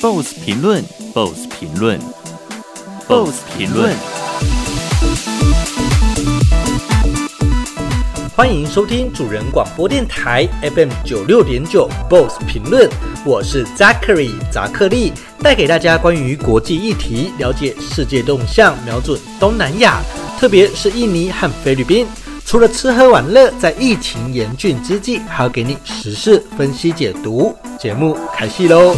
BOSS 评论，BOSS 评论，BOSS 评论。欢迎收听主人广播电台 FM 九六点九 BOSS 评论，我是 Zachary 扎克利，带给大家关于国际议题，了解世界动向，瞄准东南亚，特别是印尼和菲律宾。除了吃喝玩乐，在疫情严峻之际，还要给你时事分析解读。节目开戏喽！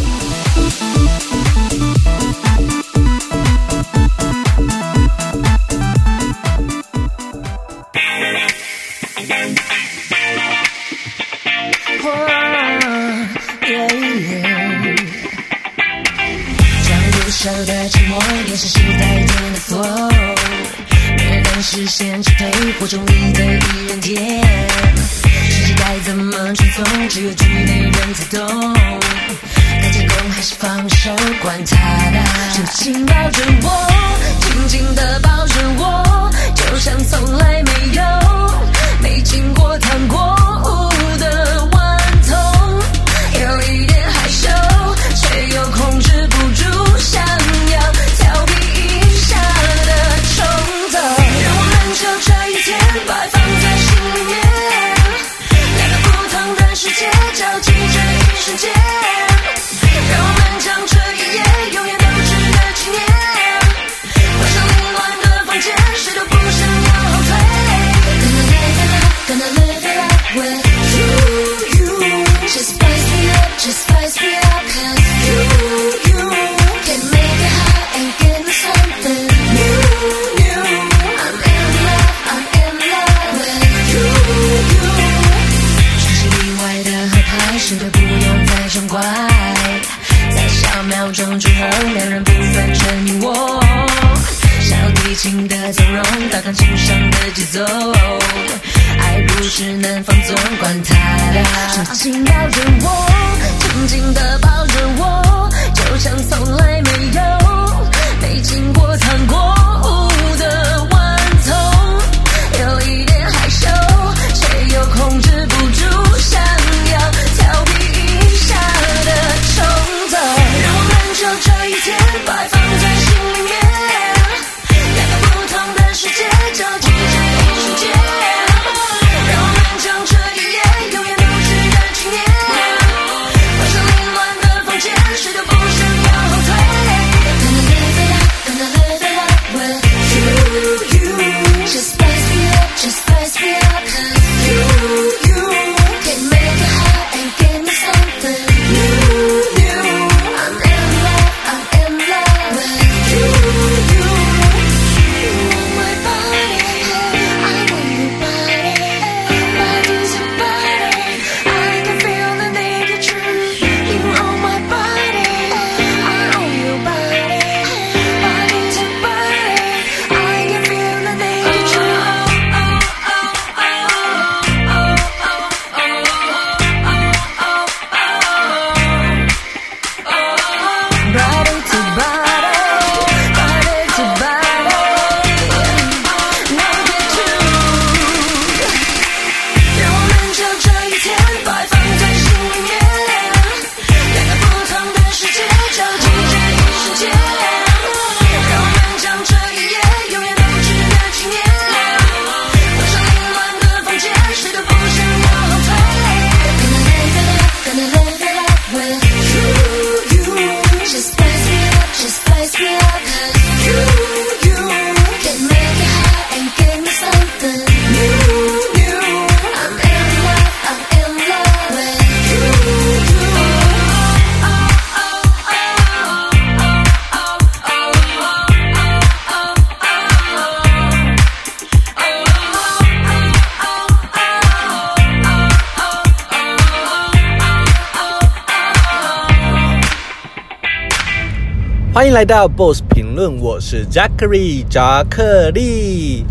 来到 BOSS 评论，我是 Zachary 扎克利。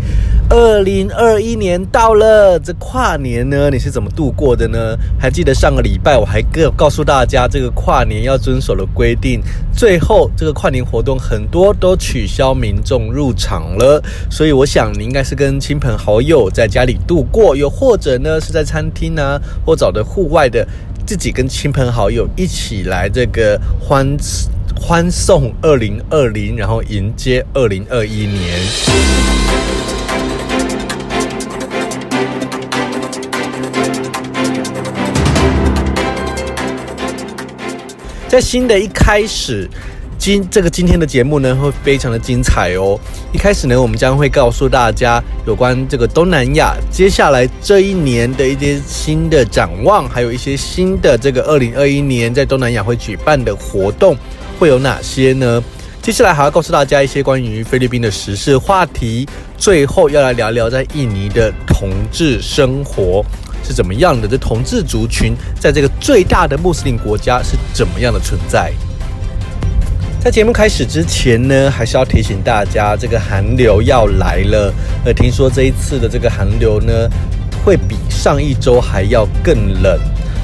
二零二一年到了，这跨年呢，你是怎么度过的呢？还记得上个礼拜我还告告诉大家，这个跨年要遵守的规定，最后这个跨年活动很多都取消民众入场了。所以我想你应该是跟亲朋好友在家里度过，又或者呢是在餐厅啊，或找的户外的，自己跟亲朋好友一起来这个欢。欢送二零二零，然后迎接二零二一年。在新的一开始。今这个今天的节目呢，会非常的精彩哦。一开始呢，我们将会告诉大家有关这个东南亚接下来这一年的一些新的展望，还有一些新的这个二零二一年在东南亚会举办的活动会有哪些呢？接下来还要告诉大家一些关于菲律宾的时事话题。最后要来聊聊在印尼的同志生活是怎么样的，这同志族群在这个最大的穆斯林国家是怎么样的存在。在节目开始之前呢，还是要提醒大家，这个寒流要来了。呃，听说这一次的这个寒流呢，会比上一周还要更冷。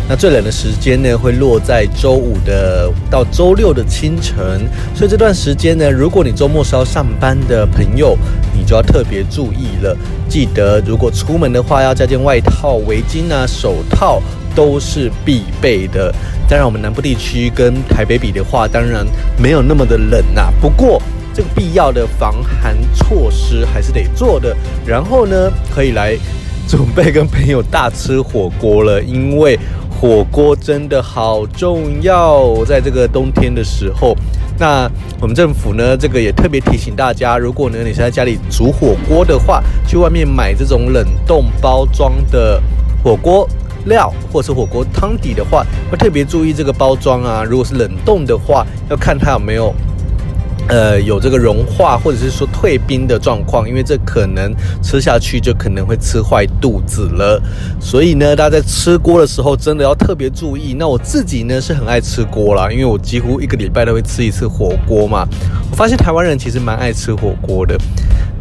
那最冷的时间呢，会落在周五的到周六的清晨。所以这段时间呢，如果你周末是要上班的朋友，你就要特别注意了。记得，如果出门的话，要加件外套、围巾啊、手套。都是必备的。当然，我们南部地区跟台北比的话，当然没有那么的冷呐。不过，这个必要的防寒措施还是得做的。然后呢，可以来准备跟朋友大吃火锅了，因为火锅真的好重要，在这个冬天的时候。那我们政府呢，这个也特别提醒大家，如果呢你是在家里煮火锅的话，去外面买这种冷冻包装的火锅。料或是火锅汤底的话，要特别注意这个包装啊。如果是冷冻的话，要看它有没有，呃，有这个融化或者是说退冰的状况，因为这可能吃下去就可能会吃坏肚子了。所以呢，大家在吃锅的时候真的要特别注意。那我自己呢是很爱吃锅啦，因为我几乎一个礼拜都会吃一次火锅嘛。我发现台湾人其实蛮爱吃火锅的，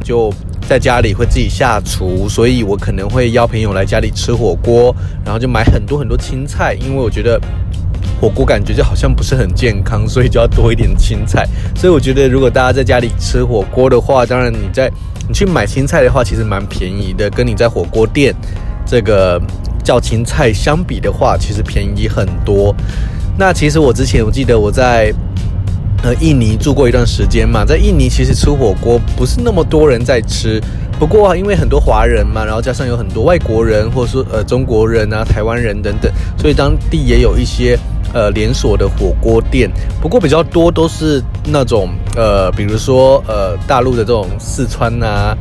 就。在家里会自己下厨，所以我可能会邀朋友来家里吃火锅，然后就买很多很多青菜，因为我觉得火锅感觉就好像不是很健康，所以就要多一点青菜。所以我觉得如果大家在家里吃火锅的话，当然你在你去买青菜的话，其实蛮便宜的，跟你在火锅店这个叫青菜相比的话，其实便宜很多。那其实我之前我记得我在。呃，印尼住过一段时间嘛，在印尼其实吃火锅不是那么多人在吃，不过因为很多华人嘛，然后加上有很多外国人，或者说呃中国人啊、台湾人等等，所以当地也有一些呃连锁的火锅店，不过比较多都是那种呃，比如说呃大陆的这种四川啊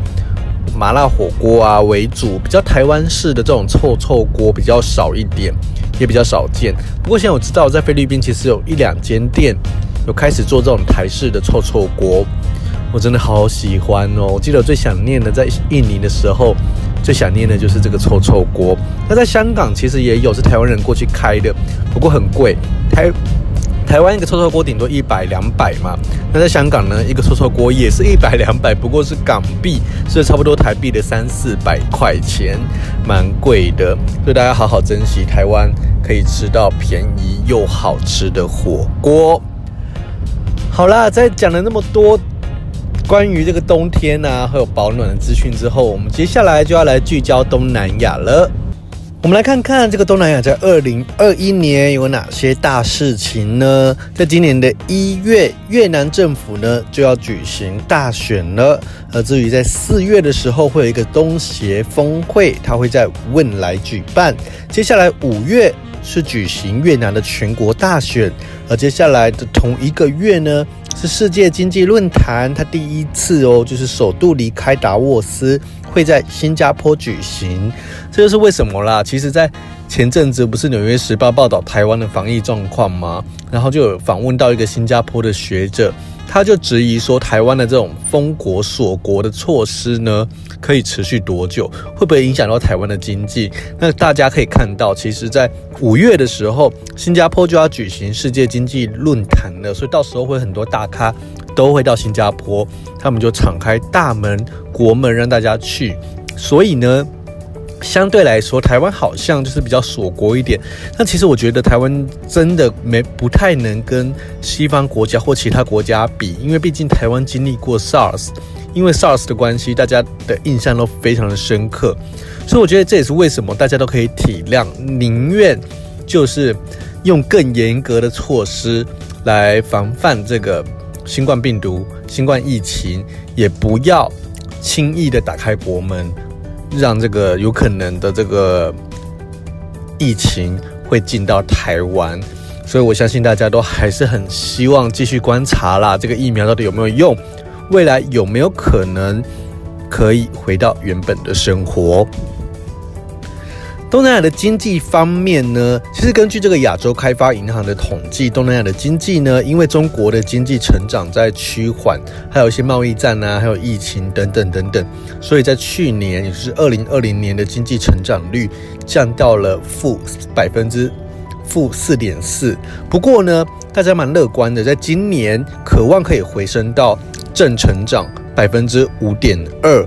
麻辣火锅啊为主，比较台湾式的这种臭臭锅比较少一点，也比较少见。不过现在我知道在菲律宾其实有一两间店。有开始做这种台式的臭臭锅，我真的好喜欢哦！我记得我最想念的在印尼的时候，最想念的就是这个臭臭锅。那在香港其实也有，是台湾人过去开的，不过很贵。台台湾一个臭臭锅顶多一百两百嘛，那在香港呢，一个臭臭锅也是一百两百，不过是港币，所以差不多台币的三四百块钱，蛮贵的。所以大家好好珍惜台湾可以吃到便宜又好吃的火锅。好啦，在讲了那么多关于这个冬天啊，还有保暖的资讯之后，我们接下来就要来聚焦东南亚了。我们来看看这个东南亚在二零二一年有哪些大事情呢？在今年的一月，越南政府呢就要举行大选了。而至于在四月的时候，会有一个东协峰会，它会在汶莱举办。接下来五月。是举行越南的全国大选，而接下来的同一个月呢，是世界经济论坛，它第一次哦，就是首度离开达沃斯，会在新加坡举行。这就是为什么啦。其实，在前阵子不是《纽约时报》报道台湾的防疫状况吗？然后就有访问到一个新加坡的学者。他就质疑说，台湾的这种封国锁国的措施呢，可以持续多久？会不会影响到台湾的经济？那大家可以看到，其实，在五月的时候，新加坡就要举行世界经济论坛了，所以到时候会很多大咖都会到新加坡，他们就敞开大门国门让大家去。所以呢，相对来说，台湾好像就是比较锁国一点。那其实我觉得台湾真的没不太能跟西方国家或其他国家比，因为毕竟台湾经历过 SARS，因为 SARS 的关系，大家的印象都非常的深刻。所以我觉得这也是为什么大家都可以体谅，宁愿就是用更严格的措施来防范这个新冠病毒、新冠疫情，也不要轻易的打开国门，让这个有可能的这个疫情会进到台湾。所以我相信大家都还是很希望继续观察啦，这个疫苗到底有没有用，未来有没有可能可以回到原本的生活。东南亚的经济方面呢，其实根据这个亚洲开发银行的统计，东南亚的经济呢，因为中国的经济成长在趋缓，还有一些贸易战啊，还有疫情等等等等，所以在去年，也就是二零二零年的经济成长率降到了负百分之负四点四。不过呢，大家蛮乐观的，在今年渴望可以回升到正成长百分之五点二。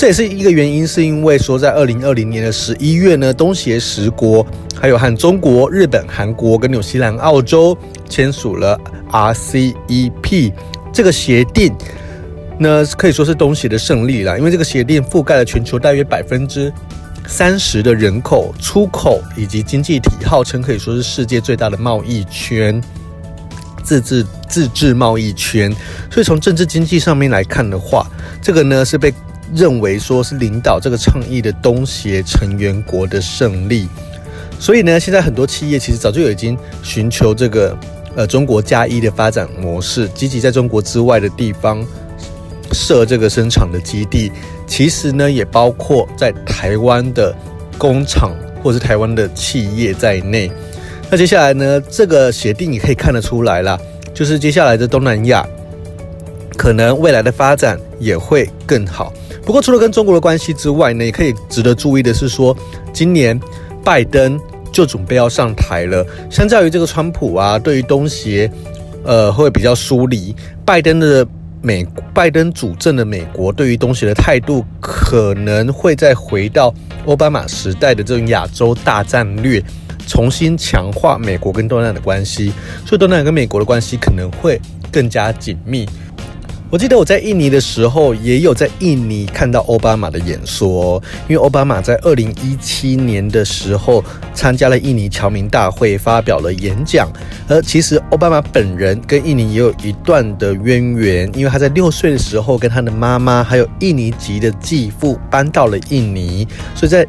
这也是一个原因，是因为说在二零二零年的十一月呢，东协十国还有和中国、日本、韩国跟纽西兰、澳洲签署了 RCEP 这个协定，那可以说是东协的胜利啦，因为这个协定覆盖了全球大约百分之三十的人口、出口以及经济体，号称可以说是世界最大的贸易圈，自治自治贸易圈。所以从政治经济上面来看的话，这个呢是被。认为说是领导这个倡议的东协成员国的胜利，所以呢，现在很多企业其实早就已经寻求这个呃中国加一的发展模式，积极在中国之外的地方设这个生产的基地。其实呢，也包括在台湾的工厂或是台湾的企业在内。那接下来呢，这个协定你可以看得出来啦，就是接下来的东南亚可能未来的发展也会更好。不过，除了跟中国的关系之外呢，也可以值得注意的是说，今年拜登就准备要上台了。相较于这个川普啊，对于东协，呃，会比较疏离。拜登的美，拜登主政的美国，对于东协的态度，可能会再回到奥巴马时代的这种亚洲大战略，重新强化美国跟东南亚的关系。所以，东南亚跟美国的关系可能会更加紧密。我记得我在印尼的时候，也有在印尼看到奥巴马的演说，因为奥巴马在二零一七年的时候参加了印尼侨民大会，发表了演讲。而其实奥巴马本人跟印尼也有一段的渊源，因为他在六岁的时候跟他的妈妈还有印尼籍的继父搬到了印尼，所以在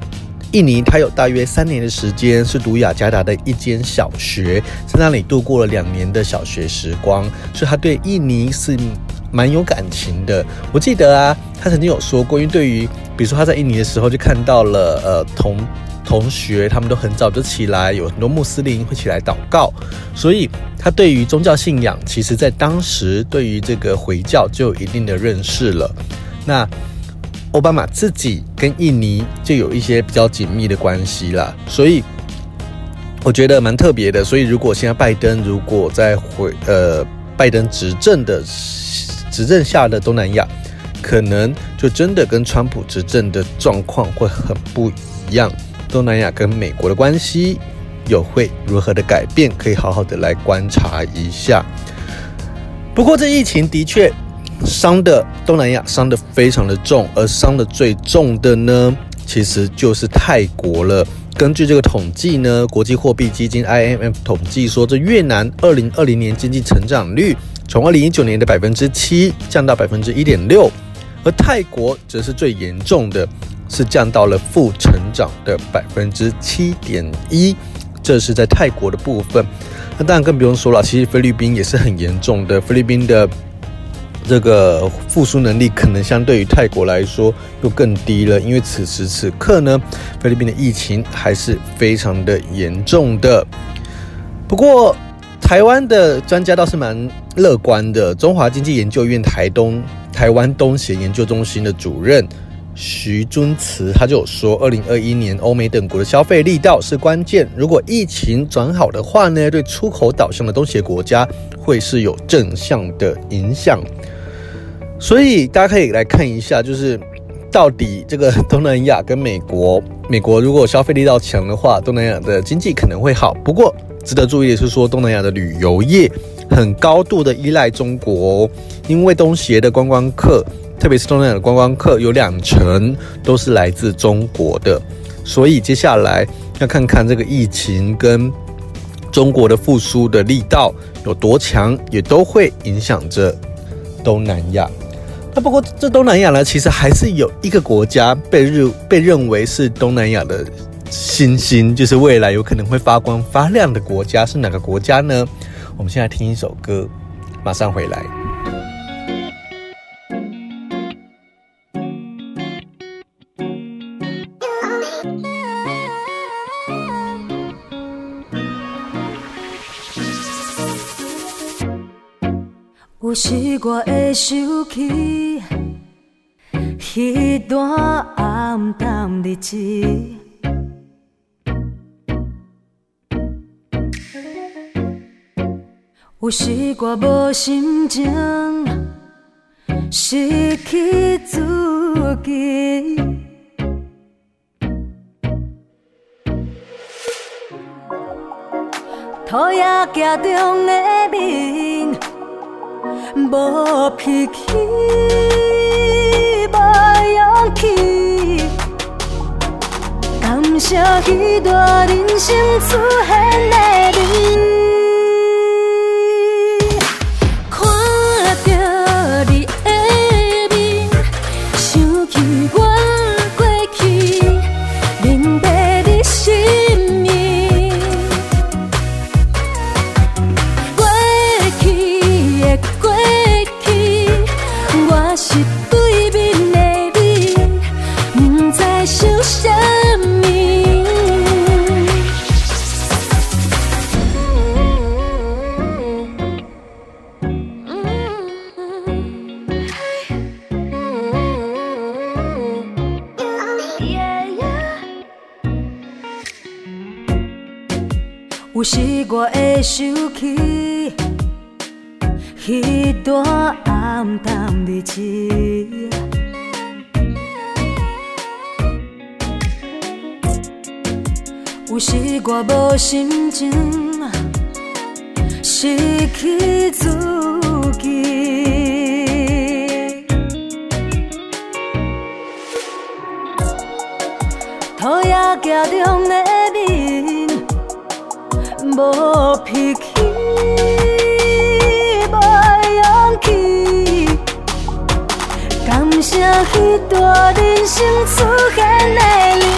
印尼他有大约三年的时间是读雅加达的一间小学，在那里度过了两年的小学时光，所以他对印尼是。蛮有感情的，我记得啊，他曾经有说过，因为对于，比如说他在印尼的时候，就看到了呃同同学，他们都很早就起来，有很多穆斯林会起来祷告，所以他对于宗教信仰，其实在当时对于这个回教就有一定的认识了。那奥巴马自己跟印尼就有一些比较紧密的关系啦，所以我觉得蛮特别的。所以如果现在拜登如果在回呃拜登执政的。执政下的东南亚，可能就真的跟川普执政的状况会很不一样。东南亚跟美国的关系又会如何的改变？可以好好的来观察一下。不过这疫情的确伤的东南亚伤的非常的重，而伤的最重的呢，其实就是泰国了。根据这个统计呢，国际货币基金 IMF 统计说，这越南二零二零年经济成长率。从二零一九年的百分之七降到百分之一点六，而泰国则是最严重的，是降到了负成长的百分之七点一。这是在泰国的部分。那当然更不用说了，其实菲律宾也是很严重的。菲律宾的这个复苏能力可能相对于泰国来说又更低了，因为此时此刻呢，菲律宾的疫情还是非常的严重的。不过，台湾的专家倒是蛮乐观的。中华经济研究院台东台湾东协研究中心的主任徐尊慈，他就有说，二零二一年欧美等国的消费力道是关键。如果疫情转好的话呢，对出口导向的东协国家会是有正向的影响。所以大家可以来看一下，就是到底这个东南亚跟美国，美国如果消费力道强的话，东南亚的经济可能会好。不过，值得注意的是，说东南亚的旅游业很高度的依赖中国，因为东协的观光客，特别是东南亚的观光客，有两成都是来自中国的，所以接下来要看看这个疫情跟中国的复苏的力道有多强，也都会影响着东南亚。那不过这东南亚呢，其实还是有一个国家被认被认为是东南亚的星星，就是未来有可能会发光发亮的国家，是哪个国家呢？我们现在听一首歌，马上回来。有时我会想起迄段暗淡日子，有时我无心情失去自己，讨厌镜中的面。无脾气，无勇气，感谢彼段人生出现的你。我会想起迄段暗淡日子，有时我无心情失去自己，讨厌家中的。无脾气，无勇气，感谢彼段人生出现的你。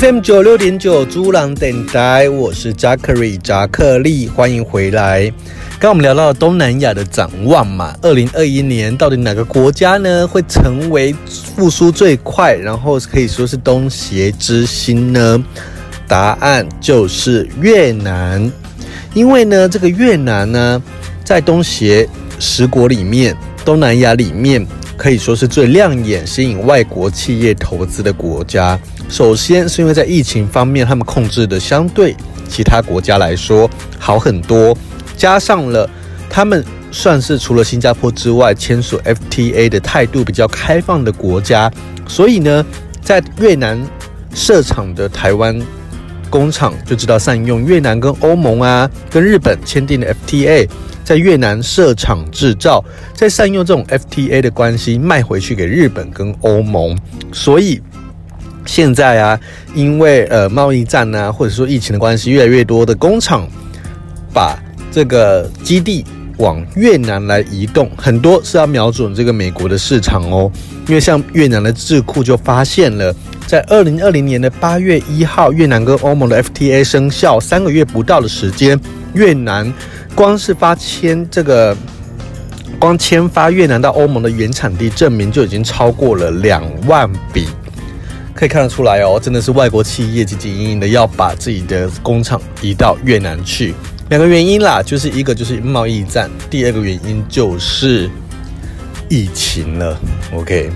FM 九六点九，猪郎电台，我是 Jackery 扎克利，欢迎回来。刚刚我们聊到东南亚的展望嘛，二零二一年到底哪个国家呢会成为复苏最快，然后可以说是东协之星呢？答案就是越南，因为呢，这个越南呢，在东协十国里面，东南亚里面可以说是最亮眼、吸引外国企业投资的国家。首先是因为在疫情方面，他们控制的相对其他国家来说好很多，加上了他们算是除了新加坡之外签署 FTA 的态度比较开放的国家，所以呢，在越南设厂的台湾工厂就知道善用越南跟欧盟啊、跟日本签订的 FTA，在越南设厂制造，再善用这种 FTA 的关系卖回去给日本跟欧盟，所以。现在啊，因为呃贸易战啊，或者说疫情的关系，越来越多的工厂把这个基地往越南来移动，很多是要瞄准这个美国的市场哦。因为像越南的智库就发现了，在二零二零年的八月一号，越南跟欧盟的 FTA 生效三个月不到的时间，越南光是发签这个，光签发越南到欧盟的原产地证明就已经超过了两万笔。可以看得出来哦，真的是外国企业汲汲营营的要把自己的工厂移到越南去。两个原因啦，就是一个就是贸易战，第二个原因就是疫情了。OK，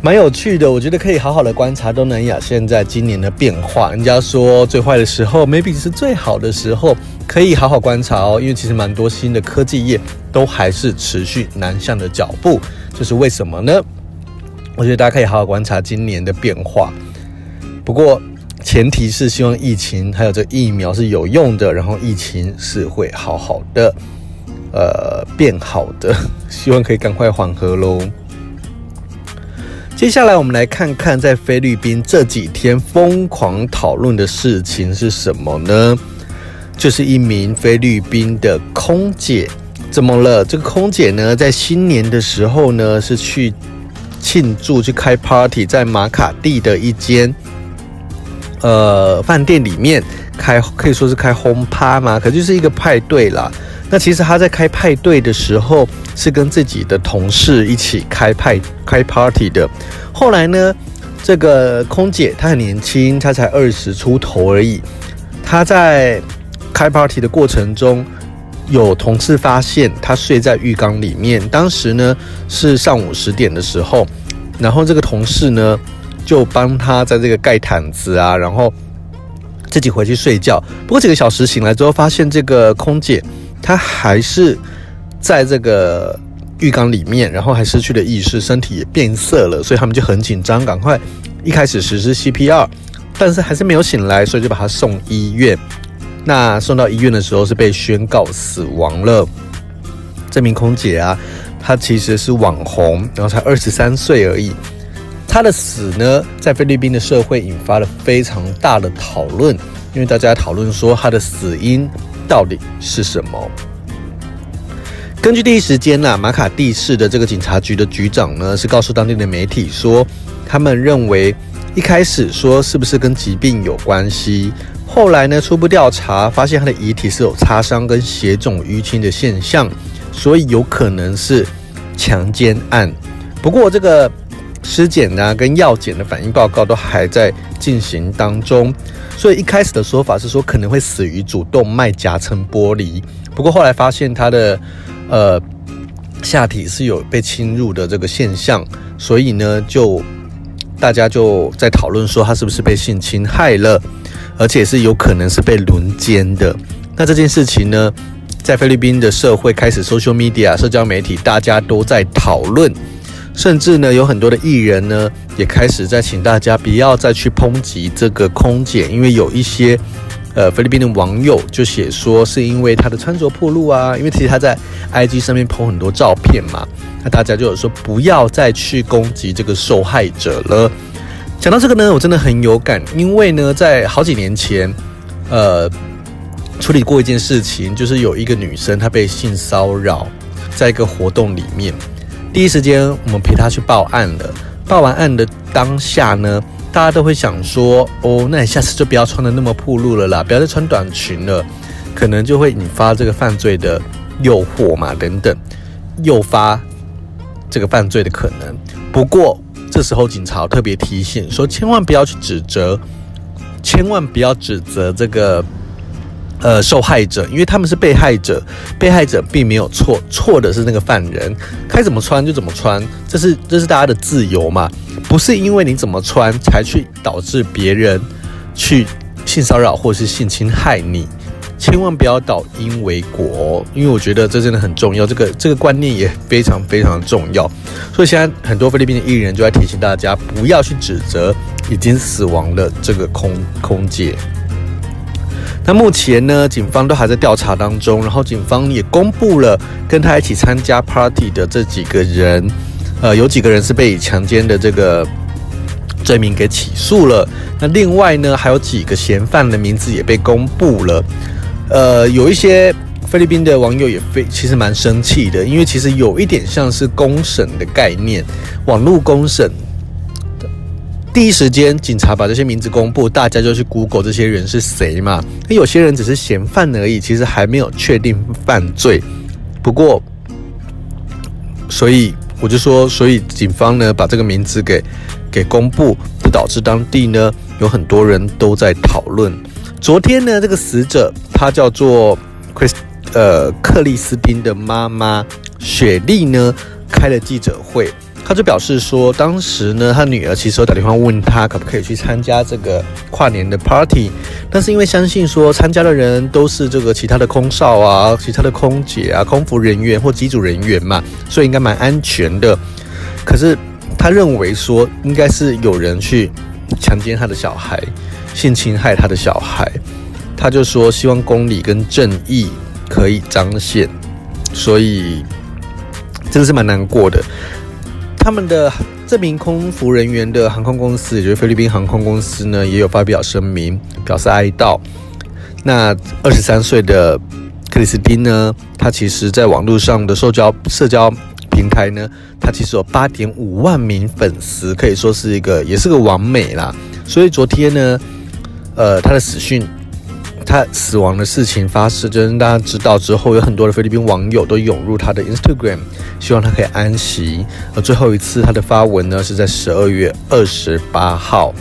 蛮有趣的，我觉得可以好好的观察东南亚现在今年的变化。人家说最坏的时候，maybe 是最好的时候，可以好好观察哦。因为其实蛮多新的科技业都还是持续南向的脚步，这是为什么呢？我觉得大家可以好好观察今年的变化，不过前提是希望疫情还有这疫苗是有用的，然后疫情是会好好的，呃，变好的，希望可以赶快缓和喽。接下来我们来看看在菲律宾这几天疯狂讨论的事情是什么呢？就是一名菲律宾的空姐怎么了？这个空姐呢，在新年的时候呢，是去。庆祝去开 party，在马卡蒂的一间呃饭店里面开，可以说是开轰趴嘛，可就是一个派对啦。那其实他在开派对的时候，是跟自己的同事一起开派开 party 的。后来呢，这个空姐她很年轻，她才二十出头而已。她在开 party 的过程中，有同事发现她睡在浴缸里面，当时呢是上午十点的时候，然后这个同事呢就帮他在这个盖毯子啊，然后自己回去睡觉。不过几个小时醒来之后，发现这个空姐她还是在这个浴缸里面，然后还失去了意识，身体也变色了，所以他们就很紧张，赶快一开始实施 CPR，但是还是没有醒来，所以就把他送医院。那送到医院的时候是被宣告死亡了。这名空姐啊，她其实是网红，然后才二十三岁而已。他的死呢，在菲律宾的社会引发了非常大的讨论，因为大家讨论说他的死因到底是什么。根据第一时间呐，马卡蒂市的这个警察局的局长呢，是告诉当地的媒体说，他们认为一开始说是不是跟疾病有关系。后来呢，初步调查发现他的遗体是有擦伤跟血肿淤青的现象，所以有可能是强奸案。不过这个尸检呢跟药检的反应报告都还在进行当中，所以一开始的说法是说可能会死于主动脉夹层剥离。不过后来发现他的呃下体是有被侵入的这个现象，所以呢就大家就在讨论说他是不是被性侵害了。而且是有可能是被轮奸的。那这件事情呢，在菲律宾的社会开始，social media 社交媒体大家都在讨论，甚至呢，有很多的艺人呢也开始在请大家不要再去抨击这个空姐，因为有一些呃菲律宾的网友就写说，是因为她的穿着暴露啊，因为其实她在 IG 上面 po 很多照片嘛，那大家就有说不要再去攻击这个受害者了。讲到这个呢，我真的很有感，因为呢，在好几年前，呃，处理过一件事情，就是有一个女生她被性骚扰，在一个活动里面，第一时间我们陪他去报案了。报完案的当下呢，大家都会想说，哦，那你下次就不要穿得那么暴露了啦，不要再穿短裙了，可能就会引发这个犯罪的诱惑嘛，等等，诱发这个犯罪的可能。不过这时候警察特别提醒说，千万不要去指责，千万不要指责这个。呃，受害者，因为他们是被害者，被害者并没有错，错的是那个犯人，该怎么穿就怎么穿，这是这是大家的自由嘛，不是因为你怎么穿才去导致别人去性骚扰或是性侵害你，千万不要倒因为果，因为我觉得这真的很重要，这个这个观念也非常非常重要，所以现在很多菲律宾的艺人就在提醒大家，不要去指责已经死亡的这个空空姐。那目前呢，警方都还在调查当中，然后警方也公布了跟他一起参加 party 的这几个人，呃，有几个人是被强奸的这个罪名给起诉了。那另外呢，还有几个嫌犯的名字也被公布了。呃，有一些菲律宾的网友也非其实蛮生气的，因为其实有一点像是公审的概念，网络公审。第一时间，警察把这些名字公布，大家就去 Google 这些人是谁嘛？那有些人只是嫌犯而已，其实还没有确定犯罪。不过，所以我就说，所以警方呢把这个名字给给公布，就导致当地呢有很多人都在讨论。昨天呢，这个死者她叫做 Chris，呃，克里斯汀的妈妈雪莉呢开了记者会。他就表示说，当时呢，他女儿其实有打电话问他可不可以去参加这个跨年的 party，但是因为相信说参加的人都是这个其他的空少啊、其他的空姐啊、空服人员或机组人员嘛，所以应该蛮安全的。可是他认为说，应该是有人去强奸他的小孩、性侵害他的小孩，他就说希望公理跟正义可以彰显，所以真的是蛮难过的。他们的这名空服人员的航空公司，也就是菲律宾航空公司呢，也有发表声明表示哀悼。那二十三岁的克里斯汀呢，他其实在网络上的社交社交平台呢，他其实有八点五万名粉丝，可以说是一个也是个完美啦。所以昨天呢，呃，他的死讯。他死亡的事情发生，就是大家知道之后，有很多的菲律宾网友都涌入他的 Instagram，希望他可以安息。而最后一次他的发文呢，是在十二月二十八号。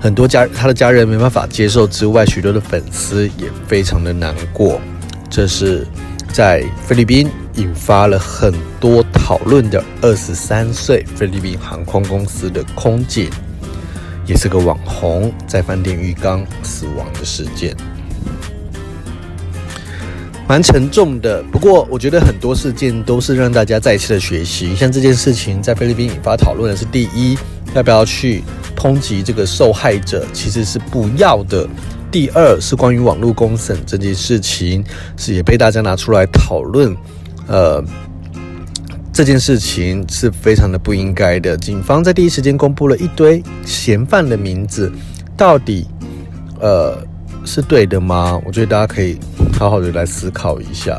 很多家他的家人没办法接受之外，许多的粉丝也非常的难过。这是在菲律宾引发了很多讨论的二十三岁菲律宾航空公司的空姐。也是个网红在饭店浴缸死亡的事件，蛮沉重的。不过，我觉得很多事件都是让大家再次的学习。像这件事情在菲律宾引发讨论的是：第一，要不要去抨击这个受害者？其实是不要的。第二，是关于网络公审这件事情，是也被大家拿出来讨论。呃。这件事情是非常的不应该的。警方在第一时间公布了一堆嫌犯的名字，到底呃是对的吗？我觉得大家可以好好的来思考一下。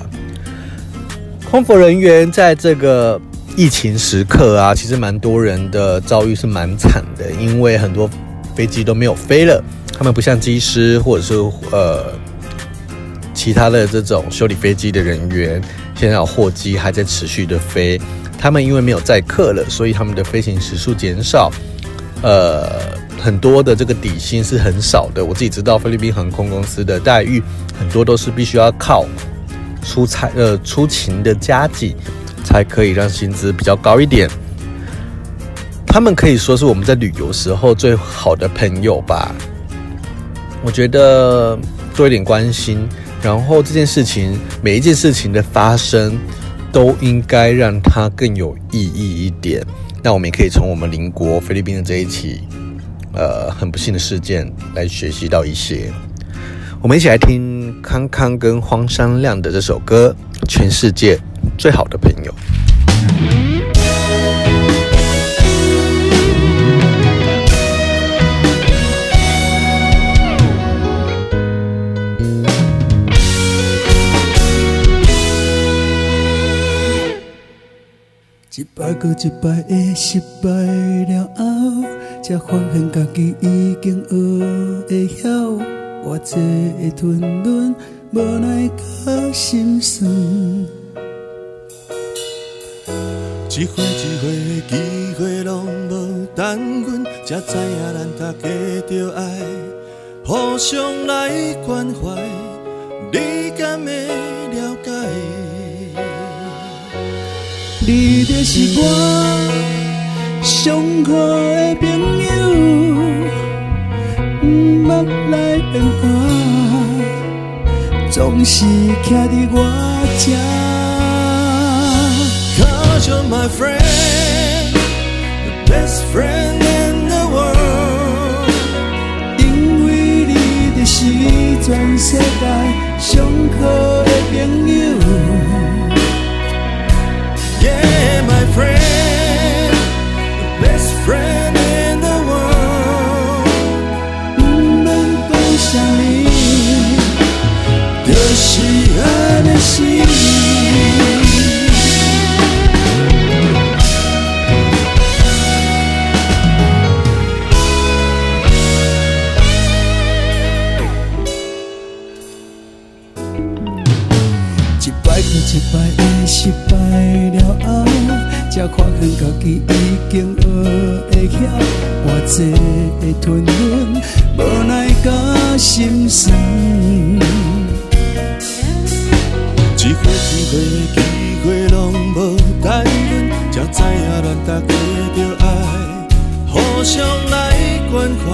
空服人员在这个疫情时刻啊，其实蛮多人的遭遇是蛮惨的，因为很多飞机都没有飞了。他们不像机师或者是呃其他的这种修理飞机的人员。现在货机还在持续的飞，他们因为没有载客了，所以他们的飞行时数减少，呃，很多的这个底薪是很少的。我自己知道菲律宾航空公司的待遇很多都是必须要靠出差呃出勤的加给才可以让薪资比较高一点。他们可以说是我们在旅游时候最好的朋友吧。我觉得多一点关心。然后这件事情，每一件事情的发生，都应该让它更有意义一点。那我们也可以从我们邻国菲律宾的这一起，呃，很不幸的事件来学习到一些。我们一起来听康康跟荒山亮的这首歌《全世界最好的朋友》。一百过一摆的失败了后，才发现家己已经学会晓，我这的吞忍，无奈甲心酸。一回一回的机会拢无等阮，才知影咱大家着爱，互相来关怀，你敢会你就是我上好的朋友，毋捌来变卦，总是徛伫我这。Cause you're my friend, the best friend in the world。因为你就是全世界上好的朋友。一摆过一摆的失败了后，才发现自己已经学会晓偌济的吞忍，无奈甲心酸。一，回一回的机会拢无等阮，才知影咱大家着爱，互相来关怀，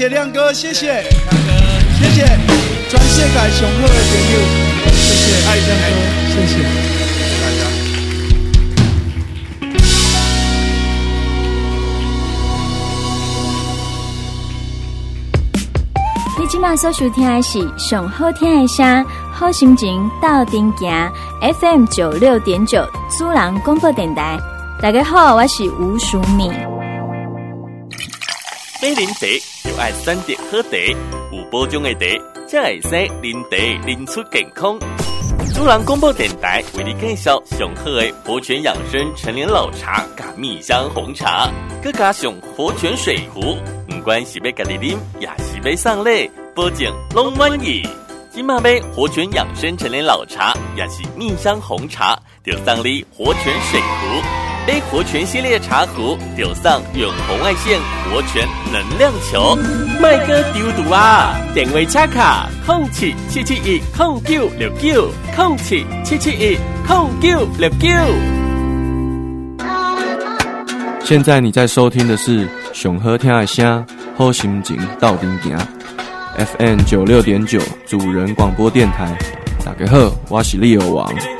谢谢亮哥，谢谢，谢谢，全世界上好的朋友。谢谢爱亮哥，谢谢，谢谢大家。你今晚所收听的是上好听的声，好心情到顶行 FM 九六点九，主人广播电台。大家好，我是吴淑敏。买林茶就爱选择好茶，有保障的茶，才会使林茶饮出健康。主人广播电台为你介绍上好的活泉养生陈年老茶加蜜香红茶，各家上活泉水壶，不管是要家己啉，也是要送礼，保证拢满意。今马杯活泉养生陈年老茶，也是蜜香红茶，就送你活泉水壶。A 活泉系列茶壶，丢上远红外线活泉能量球。麦哥丢毒啊！点位卡卡，空七七七一空九六九，空七七七一空九六九。现在你在收听的是熊喝听爱虾好心情到顶行 FM 九六点九主人广播电台。大家好，我是利欧王。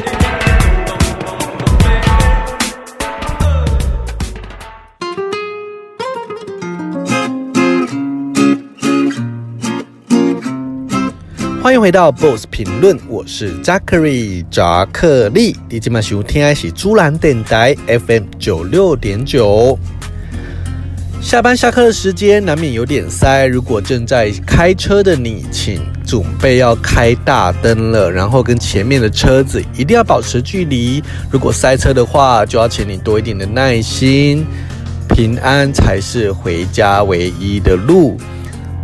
欢迎回到 Boss 评论，我是 Jackery 扎克利。你今晚收听的是主人电台 FM 九六点九。下班下课的时间难免有点塞，如果正在开车的你，请准备要开大灯了，然后跟前面的车子一定要保持距离。如果塞车的话，就要请你多一点的耐心，平安才是回家唯一的路。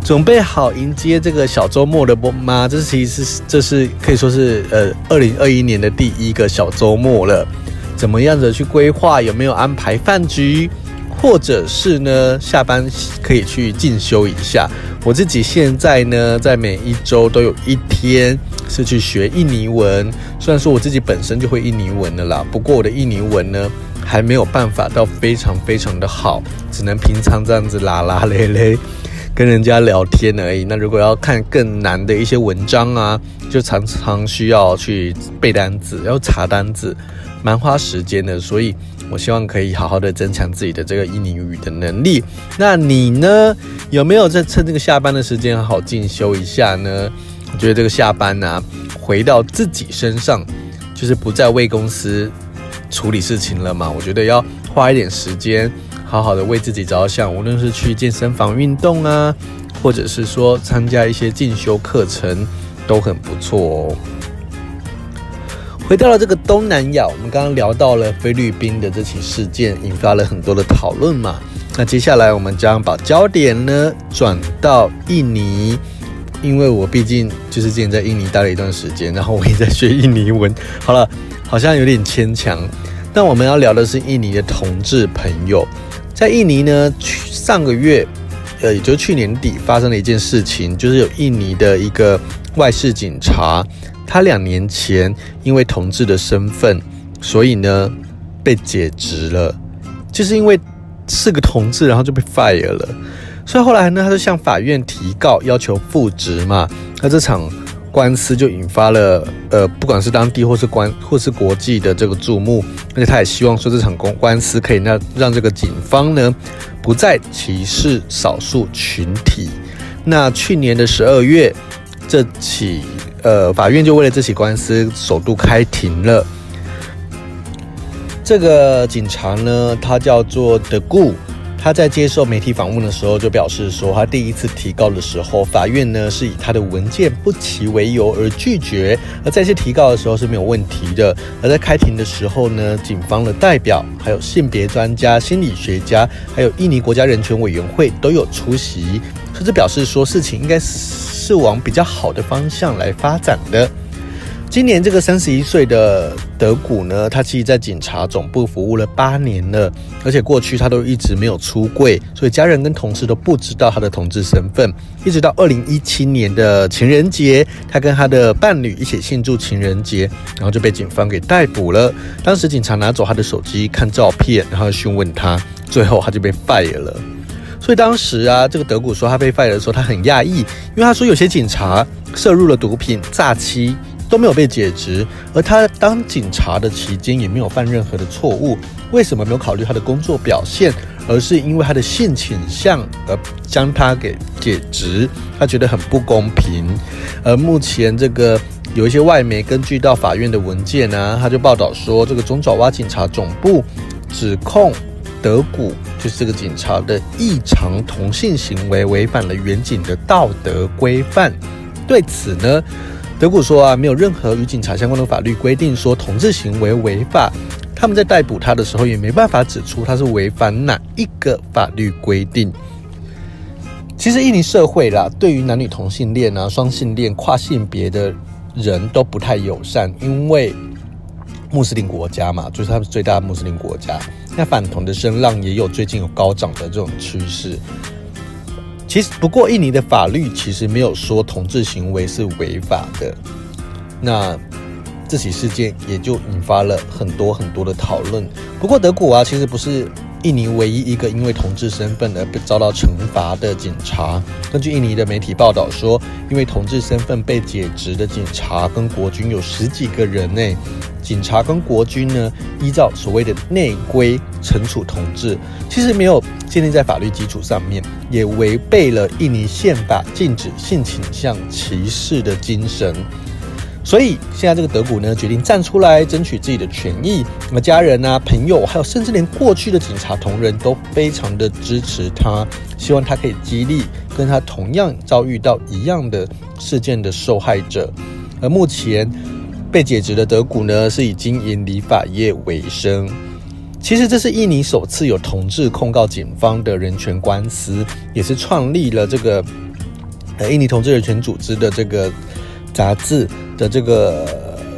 准备好迎接这个小周末的吗？这其实是这是可以说是呃，二零二一年的第一个小周末了。怎么样子去规划？有没有安排饭局？或者是呢，下班可以去进修一下。我自己现在呢，在每一周都有一天是去学印尼文。虽然说我自己本身就会印尼文的啦，不过我的印尼文呢，还没有办法到非常非常的好，只能平常这样子拉拉咧咧。跟人家聊天而已。那如果要看更难的一些文章啊，就常常需要去背单词，要查单词，蛮花时间的。所以我希望可以好好的增强自己的这个印尼语的能力。那你呢？有没有在趁这个下班的时间好好进修一下呢？我觉得这个下班呢、啊，回到自己身上，就是不再为公司处理事情了嘛。我觉得要花一点时间。好好的为自己着想，无论是去健身房运动啊，或者是说参加一些进修课程，都很不错哦。回到了这个东南亚，我们刚刚聊到了菲律宾的这起事件，引发了很多的讨论嘛。那接下来我们将把焦点呢转到印尼，因为我毕竟就是之前在印尼待了一段时间，然后我也在学印尼文。好了，好像有点牵强。但我们要聊的是印尼的同志朋友。在印尼呢，去上个月，呃，也就是去年底发生了一件事情，就是有印尼的一个外事警察，他两年前因为同志的身份，所以呢被解职了，就是因为是个同志，然后就被 fire 了，所以后来呢，他就向法院提告，要求复职嘛，那这场。官司就引发了呃，不管是当地或是关或是国际的这个注目，而且他也希望说这场公官司可以让让这个警方呢不再歧视少数群体。那去年的十二月，这起呃法院就为了这起官司首度开庭了。这个警察呢，他叫做德固。他在接受媒体访问的时候就表示说，他第一次提告的时候，法院呢是以他的文件不齐为由而拒绝，而再次提告的时候是没有问题的。而在开庭的时候呢，警方的代表、还有性别专家、心理学家，还有印尼国家人权委员会都有出席，甚至表示说事情应该是往比较好的方向来发展的。今年这个三十一岁的德古呢，他其实在警察总部服务了八年了，而且过去他都一直没有出柜，所以家人跟同事都不知道他的同志身份。一直到二零一七年的情人节，他跟他的伴侣一起庆祝情人节，然后就被警方给逮捕了。当时警察拿走他的手机看照片，然后询问他，最后他就被 fire 了。所以当时啊，这个德古说他被 fire 的时候，他很讶异，因为他说有些警察涉入了毒品、诈欺。都没有被解职，而他当警察的期间也没有犯任何的错误，为什么没有考虑他的工作表现，而是因为他的性倾向而将他给解职？他觉得很不公平。而目前这个有一些外媒根据到法院的文件呢、他就报道说，这个中爪哇警察总部指控德古就是这个警察的异常同性行为违反了远景的道德规范。对此呢，德古说啊，没有任何与警察相关的法律规定说同志行为违法。他们在逮捕他的时候，也没办法指出他是违反哪一个法律规定。其实印尼社会啦，对于男女同性恋啊、双性恋、跨性别的人都不太友善，因为穆斯林国家嘛，就是他们最大的穆斯林国家。那反同的声浪也有最近有高涨的这种趋势。其实，不过印尼的法律其实没有说同志行为是违法的。那这起事件也就引发了很多很多的讨论。不过德古啊，其实不是印尼唯一一个因为同志身份而被遭到惩罚的警察。根据印尼的媒体报道说，因为同志身份被解职的警察跟国军有十几个人呢。警察跟国军呢，依照所谓的内规惩处同志，其实没有建立在法律基础上面，也违背了印尼宪法禁止性倾向歧视的精神。所以现在这个德古呢，决定站出来争取自己的权益。那么家人啊、朋友，还有甚至连过去的警察同仁都非常的支持他，希望他可以激励跟他同样遭遇到一样的事件的受害者。而目前被解职的德古呢，是以经营理发业为生。其实这是印尼首次有同志控告警方的人权官司，也是创立了这个呃印尼同志人权组织的这个杂志。的这个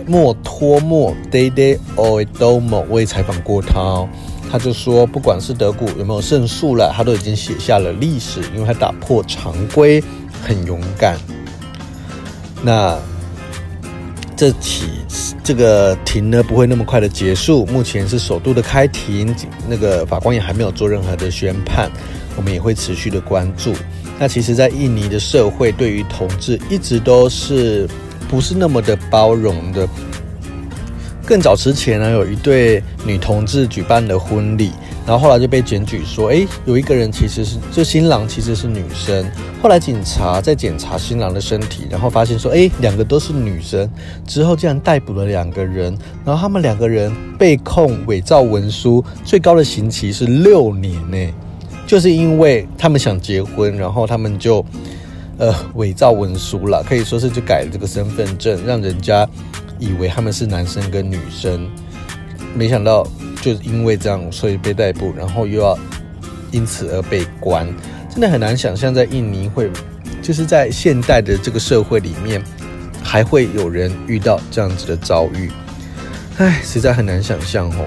莫托莫 Dede Oedomo，我也采访过他哦，他就说，不管是德古有没有胜诉了，他都已经写下了历史，因为他打破常规，很勇敢。那这起这个庭呢，不会那么快的结束，目前是首度的开庭，那个法官也还没有做任何的宣判，我们也会持续的关注。那其实，在印尼的社会，对于同志一直都是。不是那么的包容的。更早之前呢，有一对女同志举办了婚礼，然后后来就被检举说，诶，有一个人其实是，这新郎其实是女生。后来警察在检查新郎的身体，然后发现说，诶，两个都是女生。之后竟然逮捕了两个人，然后他们两个人被控伪造文书，最高的刑期是六年呢，就是因为他们想结婚，然后他们就。呃，伪造文书了，可以说是就改了这个身份证，让人家以为他们是男生跟女生，没想到就因为这样，所以被逮捕，然后又要因此而被关，真的很难想象在印尼会，就是在现代的这个社会里面，还会有人遇到这样子的遭遇，唉，实在很难想象哦。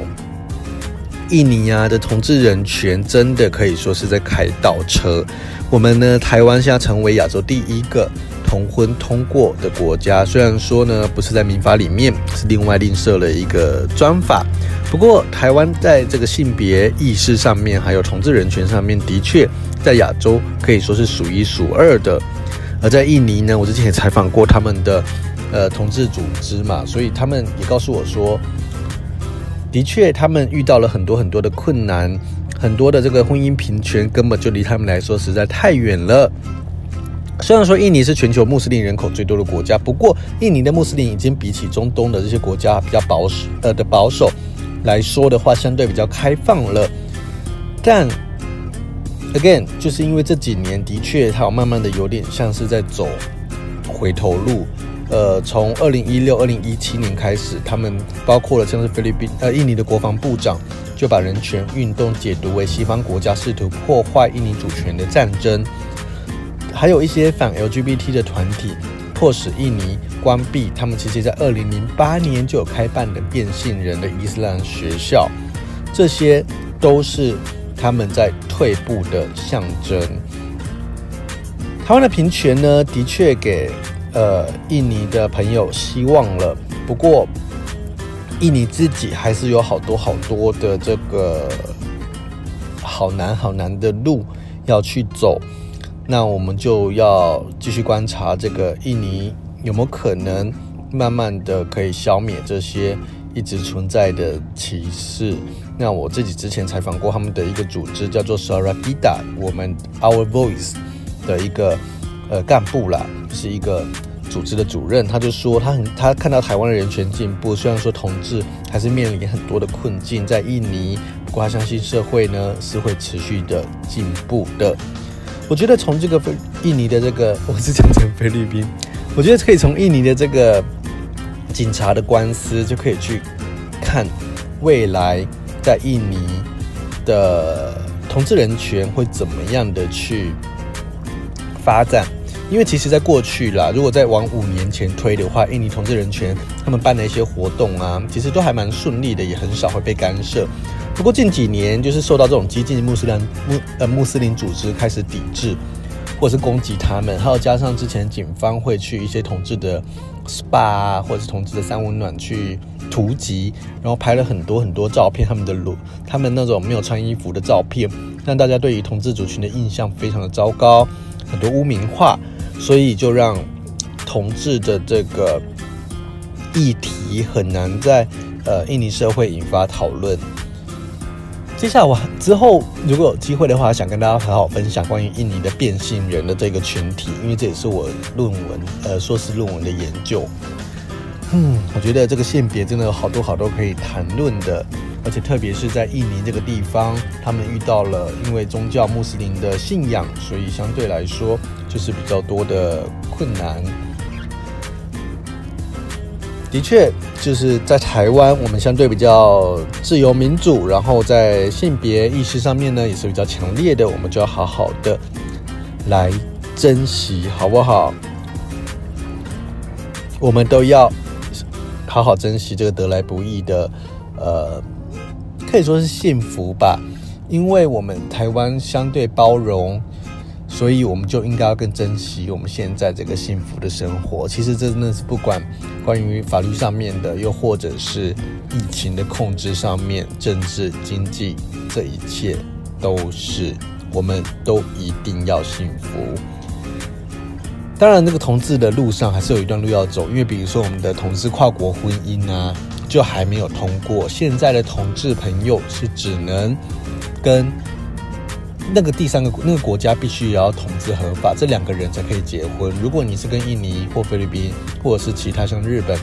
印尼啊的同志人权真的可以说是在开倒车。我们呢，台湾现在成为亚洲第一个同婚通过的国家。虽然说呢，不是在民法里面，是另外另设了一个专法。不过，台湾在这个性别意识上面，还有同志人权上面，的确在亚洲可以说是数一数二的。而在印尼呢，我之前也采访过他们的呃同志组织嘛，所以他们也告诉我说，的确他们遇到了很多很多的困难。很多的这个婚姻平权根本就离他们来说实在太远了。虽然说印尼是全球穆斯林人口最多的国家，不过印尼的穆斯林已经比起中东的这些国家比较保守，呃的保守来说的话，相对比较开放了。但 again，就是因为这几年的确它有慢慢的有点像是在走回头路。呃，从二零一六、二零一七年开始，他们包括了像是菲律宾、呃印尼的国防部长。就把人权运动解读为西方国家试图破坏印尼主权的战争，还有一些反 LGBT 的团体迫使印尼关闭他们其实在二零零八年就有开办的变性人的伊斯兰学校，这些都是他们在退步的象征。台湾的平权呢，的确给呃印尼的朋友希望了，不过。印尼自己还是有好多好多的这个好难好难的路要去走，那我们就要继续观察这个印尼有没有可能慢慢的可以消灭这些一直存在的歧视。那我自己之前采访过他们的一个组织叫做 Suara Kita，我们 Our Voice 的一个呃干部啦，是一个。组织的主任他就说，他很他看到台湾的人权进步，虽然说同志还是面临很多的困境在印尼，不过他相信社会呢是会持续的进步的。我觉得从这个菲印尼的这个，我是讲成菲律宾，我觉得可以从印尼的这个警察的官司就可以去看未来在印尼的同志人权会怎么样的去发展。因为其实，在过去啦，如果再往五年前推的话，印尼同志人权他们办的一些活动啊，其实都还蛮顺利的，也很少会被干涉。不过近几年，就是受到这种激进穆斯林穆呃穆斯林组织开始抵制，或者是攻击他们，还有加上之前警方会去一些同志的 SPA，或者是同志的三温暖去图集，然后拍了很多很多照片，他们的裸，他们那种没有穿衣服的照片，让大家对于同志族群的印象非常的糟糕，很多污名化，所以就让同志的这个议题很难在呃印尼社会引发讨论。接下来我之后如果有机会的话，想跟大家好好分享关于印尼的变性人的这个群体，因为这也是我论文呃硕士论文的研究。嗯，我觉得这个性别真的有好多好多可以谈论的，而且特别是在印尼这个地方，他们遇到了因为宗教穆斯林的信仰，所以相对来说就是比较多的困难。的确，就是在台湾，我们相对比较自由民主，然后在性别意识上面呢，也是比较强烈的。我们就要好好的来珍惜，好不好？我们都要好好珍惜这个得来不易的，呃，可以说是幸福吧，因为我们台湾相对包容。所以我们就应该要更珍惜我们现在这个幸福的生活。其实真的是不管关于法律上面的，又或者是疫情的控制上面、政治、经济，这一切都是我们都一定要幸福。当然，那个同志的路上还是有一段路要走，因为比如说我们的同志跨国婚姻啊，就还没有通过。现在的同志朋友是只能跟。那个第三个那个国家必须也要同志合法，这两个人才可以结婚。如果你是跟印尼或菲律宾，或者是其他像日本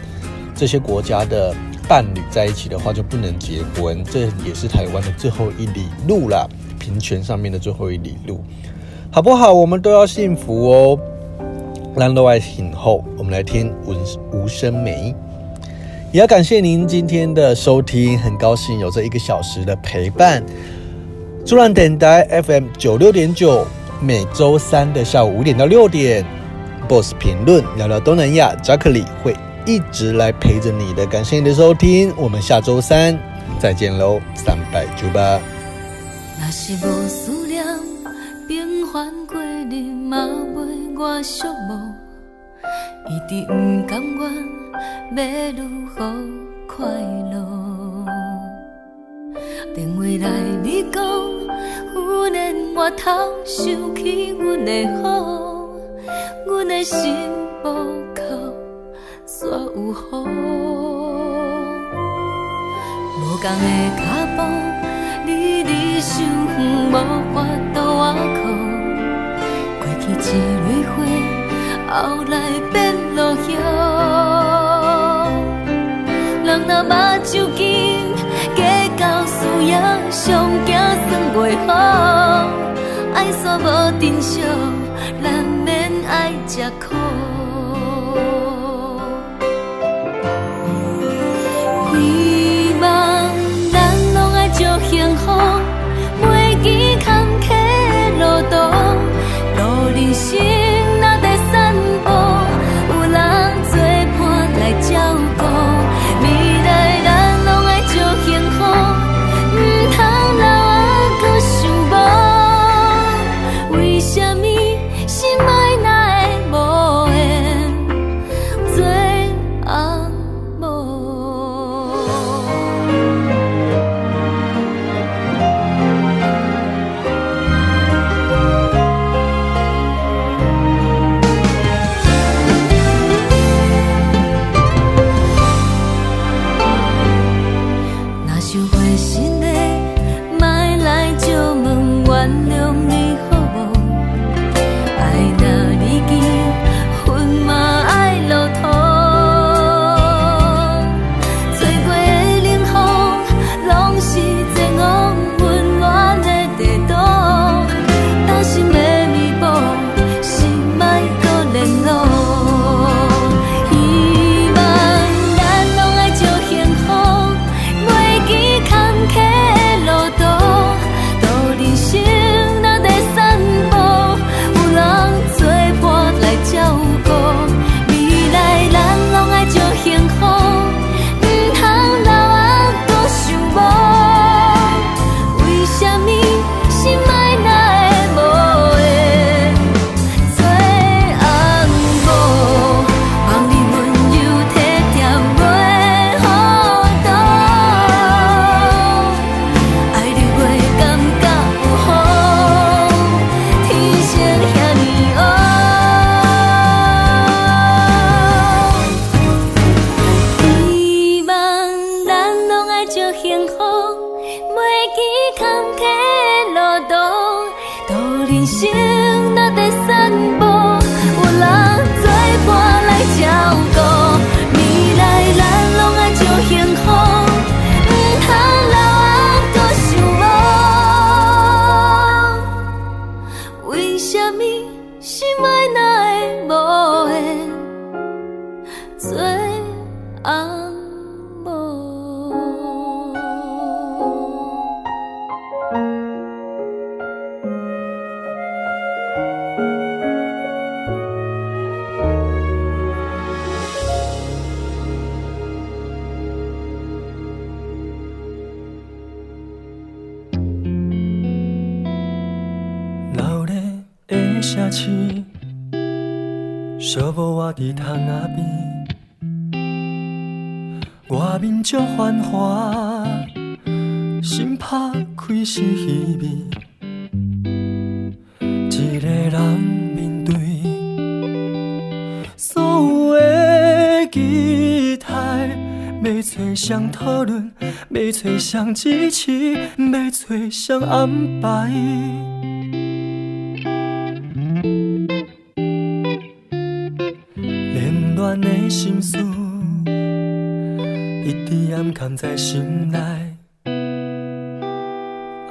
这些国家的伴侣在一起的话，就不能结婚。这也是台湾的最后一里路啦，平权上面的最后一里路，好不好？我们都要幸福哦。兰多爱醒后，我们来听无无声美，也要感谢您今天的收听，很高兴有这一个小时的陪伴。竹兰电台 FM 九六点九，每周三的下午五点到六点，Boss 评论聊聊东南亚，扎克里会一直来陪着你的。感谢你的收听，我们下周三再见喽，三百九八。若是无思念，平凡过日嘛袂我寂寞，一直不甘愿，要如何快乐？电话来你讲，有年我头想起阮的好，阮的心无靠煞有雨。无共的脚步，你离你伤远，无法度。一蕊花，后来变落叶。人若目睭紧。到输赢，上惊算袂好，爱煞无珍惜，难免爱吃苦。伫窗仔边，外面足繁华，心拍开始稀微。一个人面对所有的期待，要找谁讨论，要找谁支持，要找谁安排。心事一直掩藏在心内，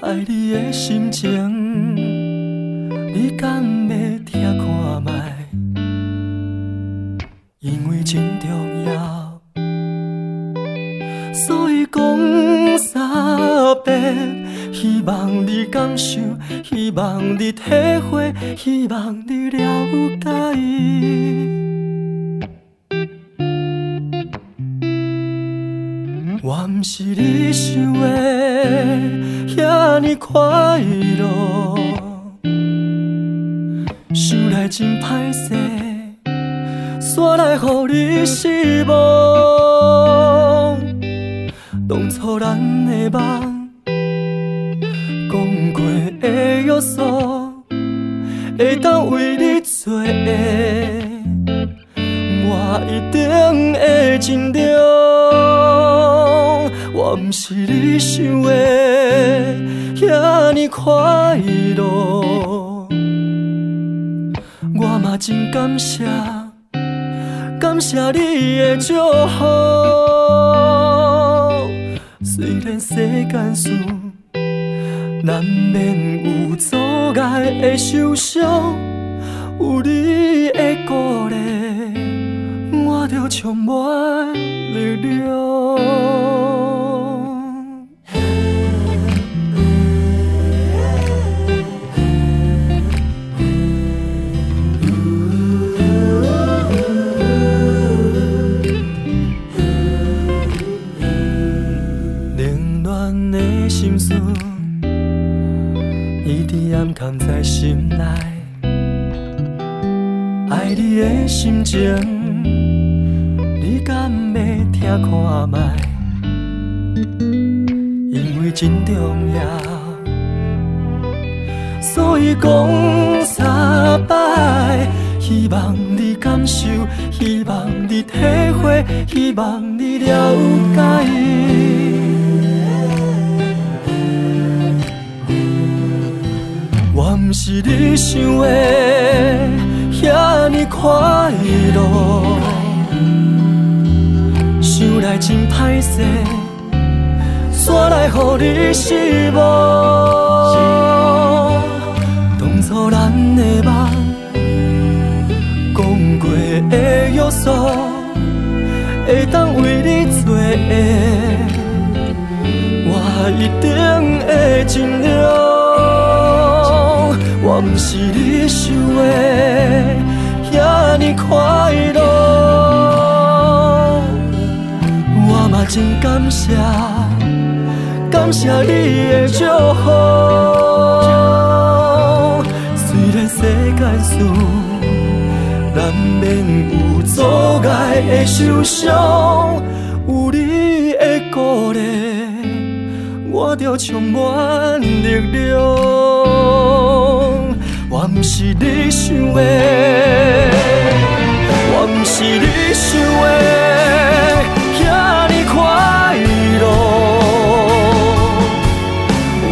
爱你的心情，你敢要听看觅？因为真重要，所以讲三遍，希望你感受，希望你体会，希望你了解。不是你想的遐尼快乐，想来真歹势，煞来予你失望。当初咱的梦，讲过的约束，会当为你做的，我一定会尽力。我不是你想的遐尼快乐，我嘛真感谢，感谢你的祝福。虽然世间事难免有阻碍的受伤，有你的鼓励，着充满力量。冷暖的心思，一直暗藏在心内，爱你的心情。你敢要听看觅？因为真重要，所以讲三摆，希望你感受，希望你体会，希望你了解。我不是你想的遐尼快乐，来真歹势，煞来予你失望。当初咱的梦，讲过的约束，会当为你做的，我一定会尽力。我不是你想的遐尼快乐，真感谢，感谢你的祝福。虽然世间事难免有阻碍的受伤，有你的鼓励，我就充满力量。我不是你想的，我不是你想的那尼快乐，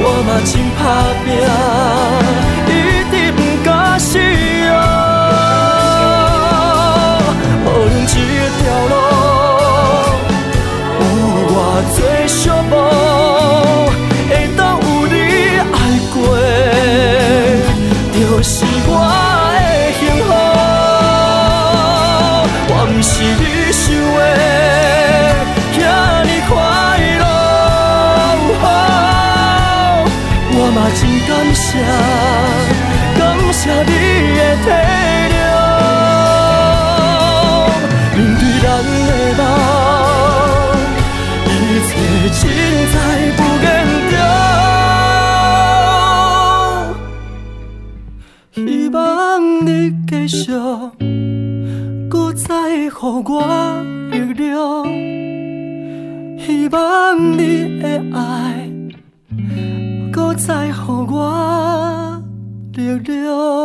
我嘛真打拼，一直不敢死哦。无论一条路有偌多小步，会当有你爱过，就是我的幸福。我不是你想的。谢，感谢你的体谅。面对咱的梦，一切尽在不言中。希望你继续，搁再给我 Dios.